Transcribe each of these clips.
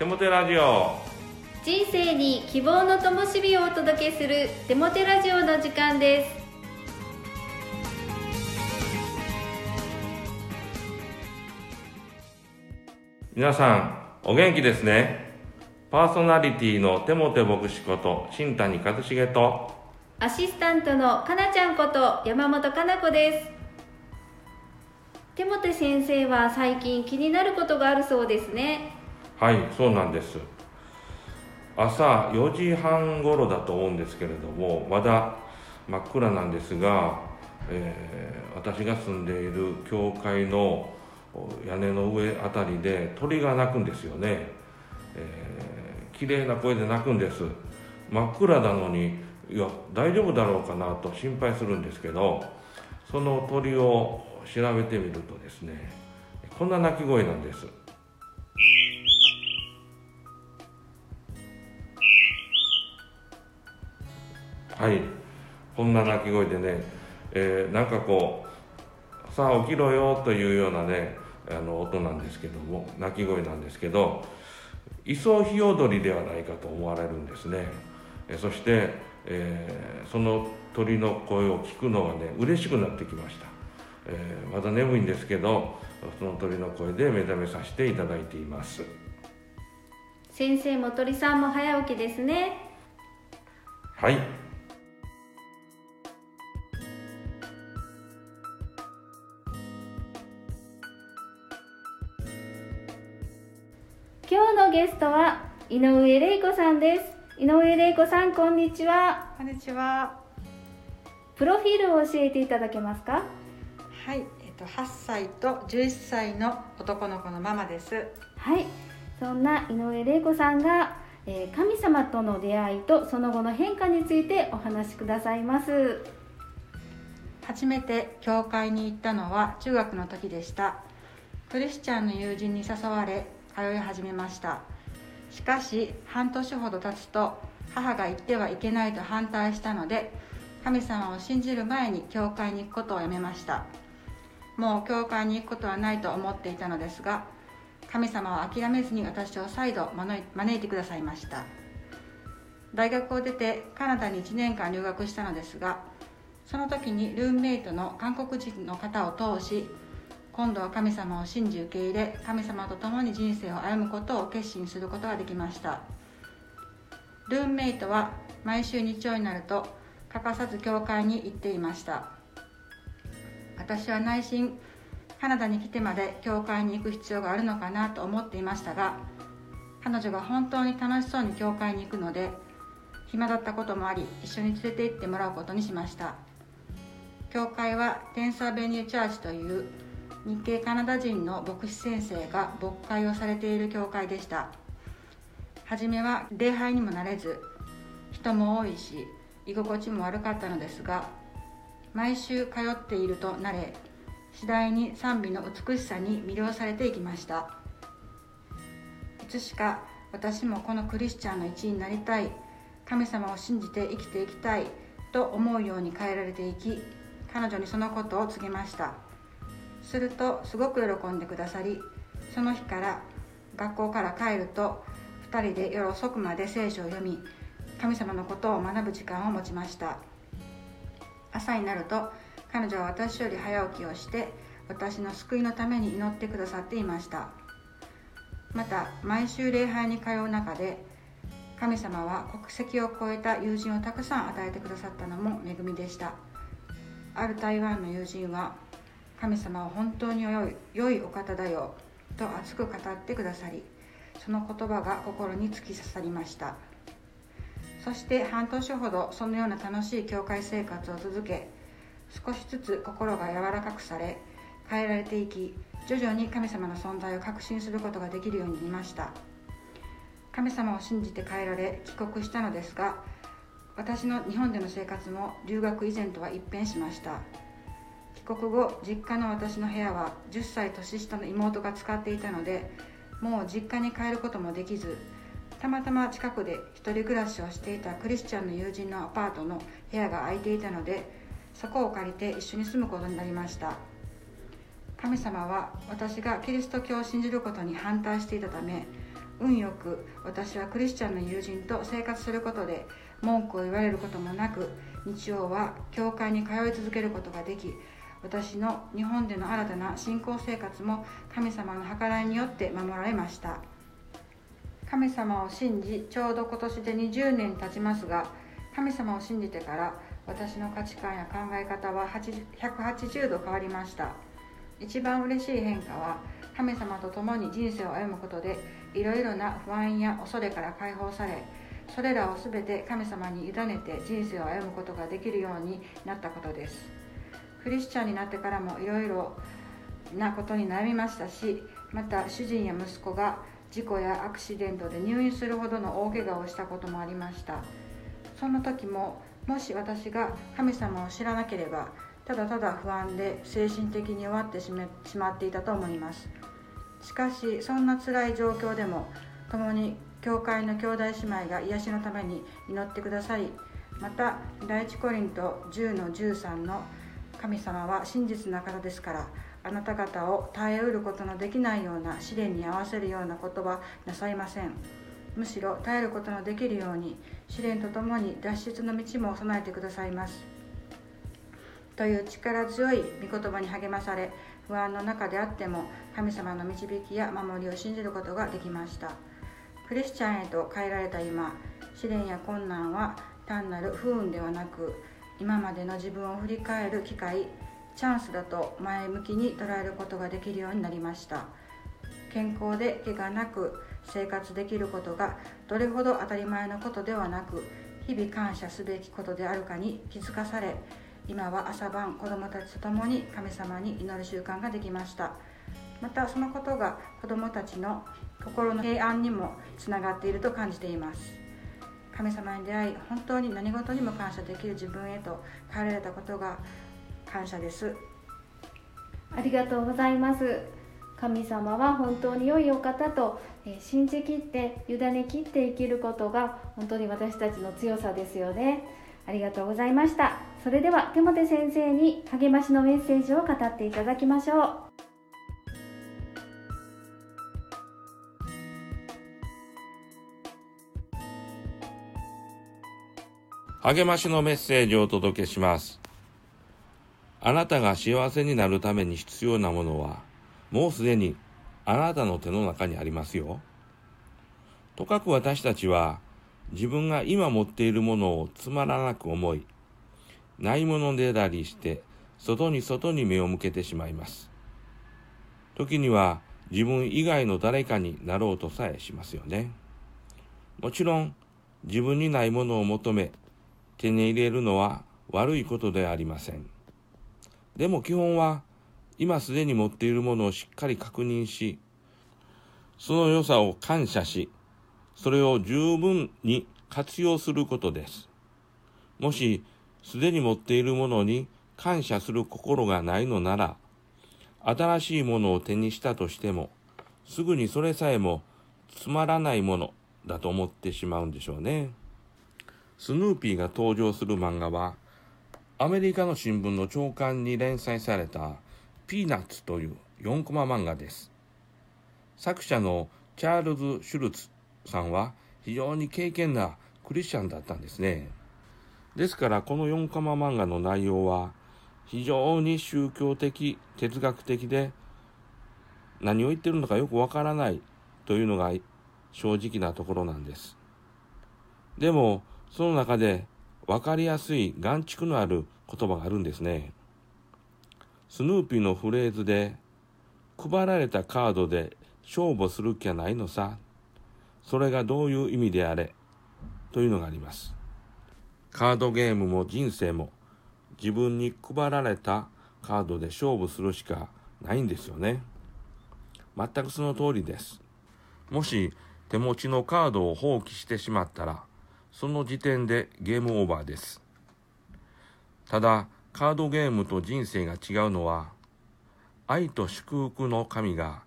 テモテラジオ。人生に希望の灯火をお届けするテモテラジオの時間です。皆さんお元気ですね。パーソナリティのテモテ牧師こと新谷和重とアシスタントのかなちゃんこと山本かな子です。テモテ先生は最近気になることがあるそうですねはいそうなんです。朝4時半頃だと思うんですけれどもまだ真っ暗なんですが、えー私が住んでいる教会の屋根の上あたりで鳥が鳴くんですよね、えー、綺麗な声で鳴くんです。真っ暗なのにいや大丈夫だろうかなと心配するんですけどその鳥を調べてみるとですねこんな鳴き声なんです。はい。こんな鳴き声でね、えーなんかこうさあ起きろよというようなねあの音なんですけども鳴き声なんですけどイソヒヨドリではないかと思われるんですね。えそして、えーその鳥の声を聞くのがね嬉しくなってきました、えーまだ眠いんですけどその鳥の声で目覚めさせていただいています。先生も鳥さんも早起きですね。はい今日のゲストは井上玲子さんです井上玲子さんこんにちはこんにちは。プロフィールを教えていただけますか？はい、えっと8歳と11歳の男の子のママです。はいそんな井上玲子さんが、えー神様との出会いとその後の変化についてお話しくださいます初めて教会に行ったのは中学の時でした。クリスチャンの友人に誘われ通い始めました。しかし半年ほど経つと母が行ってはいけないと反対したので神様を信じる前に教会に行くことをやめましたもう教会に行くことはないと思っていたのですが神様は諦めずに私を再度招いてくださいました大学を出てカナダに1年間留学したのですがその時にルームメイトの韓国人の方を通し今度は神様を信じ受け入れ神様と共に人生を歩むことを決心することができました。ルームメイトは毎週日曜になると欠かさず教会に行っていました。私は内心カナダに来てまで教会に行く必要があるのかなと思っていましたが彼女が本当に楽しそうに教会に行くので暇だったこともあり一緒に連れて行ってもらうことにしました。教会はテンサーベニューチャーチという日系カナダ人の牧師先生が牧会をされている教会でした。初めは礼拝にもなれず人も多いし居心地も悪かったのですが毎週通っていると慣れ次第に賛美の美しさに魅了されていきました。いつしか私もこのクリスチャンの一員になりたい神様を信じて生きていきたいと思うように変えられていき彼女にそのことを告げました。するとすごく喜んでくださりその日から学校から帰ると2人で夜遅くまで聖書を読み神様のことを学ぶ時間を持ちました。朝になると彼女は私より早起きをして私の救いのために祈ってくださっていました。また毎週礼拝に通う中で神様は国籍を超えた友人をたくさん与えてくださったのも恵みでした。ある台湾の友人は神様は本当に良い良いお方だよと熱く語ってくださりその言葉が心に突き刺さりました。そして半年ほどそのような楽しい教会生活を続け少しずつ心が柔らかくされ変えられていき徐々に神様の存在を確信することができるようになりました。神様を信じて変えられ帰国したのですが私の日本での生活も留学以前とは一変しました。国後実家の私の部屋は10歳年下の妹が使っていたのでもう実家に帰ることもできずたまたま近くで一人暮らしをしていたクリスチャンの友人のアパートの部屋が空いていたのでそこを借りて一緒に住むことになりました。神様は私がキリスト教を信じることに反対していたため運よく私はクリスチャンの友人と生活することで文句を言われることもなく日曜は教会に通い続けることができ私の日本での新たな信仰生活も神様の計らいによって守られました。神様を信じちょうど今年で20年経ちますが神様を信じてから私の価値観や考え方は180度変わりました。一番嬉しい変化は神様と共に人生を歩むことでいろいろな不安や恐れから解放されそれらを全て神様に委ねて人生を歩むことができるようになったことです。クリスチャンになってからもいろいろなことに悩みましたしまた主人や息子が事故やアクシデントで入院するほどの大怪我をしたこともありました。そんな時ももし私が神様を知らなければただただ不安で精神的に弱ってしまっていたと思います。しかしそんな辛い状況でも共に教会の兄弟姉妹が癒しのために祈ってくださりまた第一コリント10の13の神様は真実な方ですからあなた方を耐えうることのできないような試練に合わせるようなことはなさいません。むしろ耐えることのできるように試練とともに脱出の道も備えてくださいます。という力強い御言葉に励まされ不安の中であっても神様の導きや守りを信じることができました。クリスチャンへと変えられた今試練や困難は単なる不運ではなく今までの自分を振り返る機会チャンスだと前向きに捉えることができるようになりました。健康で怪我なく生活できることがどれほど当たり前のことではなく日々感謝すべきことであるかに気づかされ今は朝晩子どもたちと共に神様に祈る習慣ができました。またそのことが子どもたちの心の平安にもつながっていると感じています。神様に出会い本当に何事にも感謝できる自分へと変えられたことが感謝です。ありがとうございます。神様は本当に良いお方と、え信じきって委ねきって生きることが本当に私たちの強さですよね。ありがとうございました。それでは手元先生に励ましのメッセージを語っていただきましょう。励ましのメッセージをお届けします。あなたが幸せになるために必要なものは、もうすでにあなたの手の中にありますよ。とかく私たちは、自分が今持っているものをつまらなく思い、ないものでだりして、外に外に目を向けてしまいます。時には自分以外の誰かになろうとさえしますよね。もちろん、自分にないものを求め、手に入れるのは悪いことではありません。でも基本は今すでに持っているものをしっかり確認し、その良さを感謝し、それを十分に活用することです。もしすでに持っているものに感謝する心がないのなら、新しいものを手にしたとしても、すぐにそれさえもつまらないものだと思ってしまうんでしょうね。スヌーピーが登場する漫画は、アメリカの新聞の朝刊に連載されたピーナッツという4コマ漫画です。作者のチャールズ・シュルツさんは非常に敬虔なクリスチャンだったんですね。ですからこの4コマ漫画の内容は非常に宗教的、哲学的で何を言ってるのかよくわからないというのが正直なところなんです。でもその中で分かりやすい眼蓄のある言葉があるんですね。スヌーピーのフレーズで、配られたカードで勝負する気はないのさ。それがどういう意味であれ。というのがあります。カードゲームも人生も自分に配られたカードで勝負するしかないんですよね。全くその通りです。もし手持ちのカードを放棄してしまったら、その時点でゲームオーバーです。ただ、カードゲームと人生が違うのは、愛と祝福の神が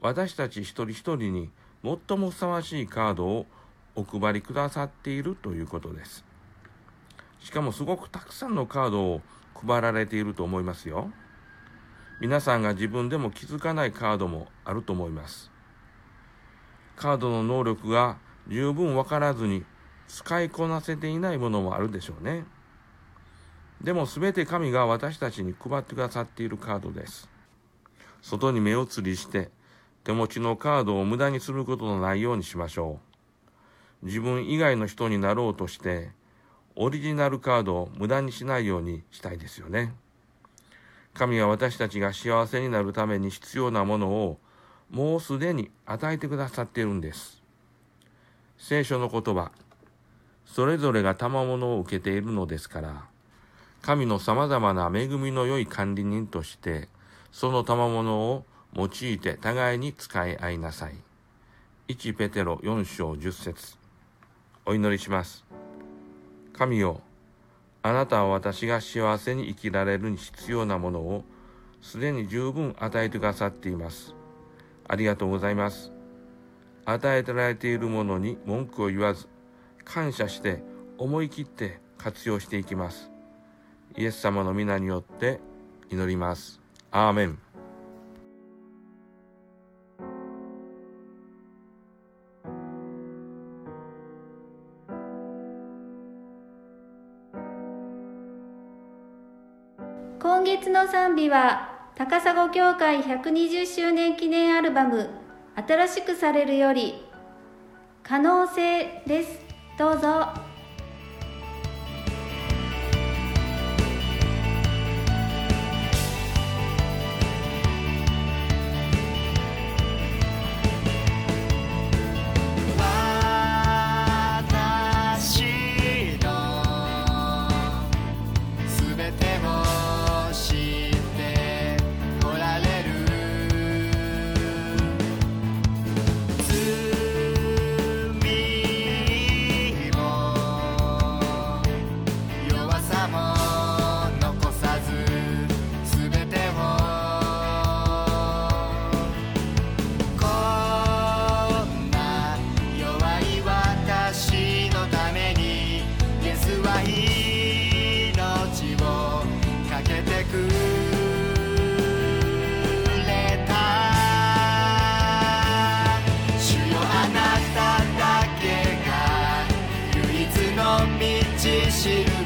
私たち一人一人に最もふさわしいカードをお配りくださっているということです。しかもすごくたくさんのカードを配られていると思いますよ。皆さんが自分でも気づかないカードもあると思います。カードの能力が十分わからずに使いこなせていないものもあるでしょうね。でも全て神が私たちに配ってくださっているカードです。外に目移りして手持ちのカードを無駄にすることのないようにしましょう。自分以外の人になろうとしてオリジナルカードを無駄にしないようにしたいですよね。神は私たちが幸せになるために必要なものをもうすでに与えてくださっているんです。聖書の言葉、それぞれが賜物を受けているのですから、神の様々な恵みの良い管理人として、その賜物を用いて互いに使い合いなさい。1ペテロ4章10節お祈りします。神よ、あなたは私が幸せに生きられるに必要なものをすでに十分与えてくださっています。ありがとうございます。与えてられているものに文句を言わず、感謝して思い切って活用していきます。イエス様の皆によって祈ります。アーメン。今月の賛美は高砂教会120周年記念アルバム「新しくされるより可能性」ですどうぞ。decision.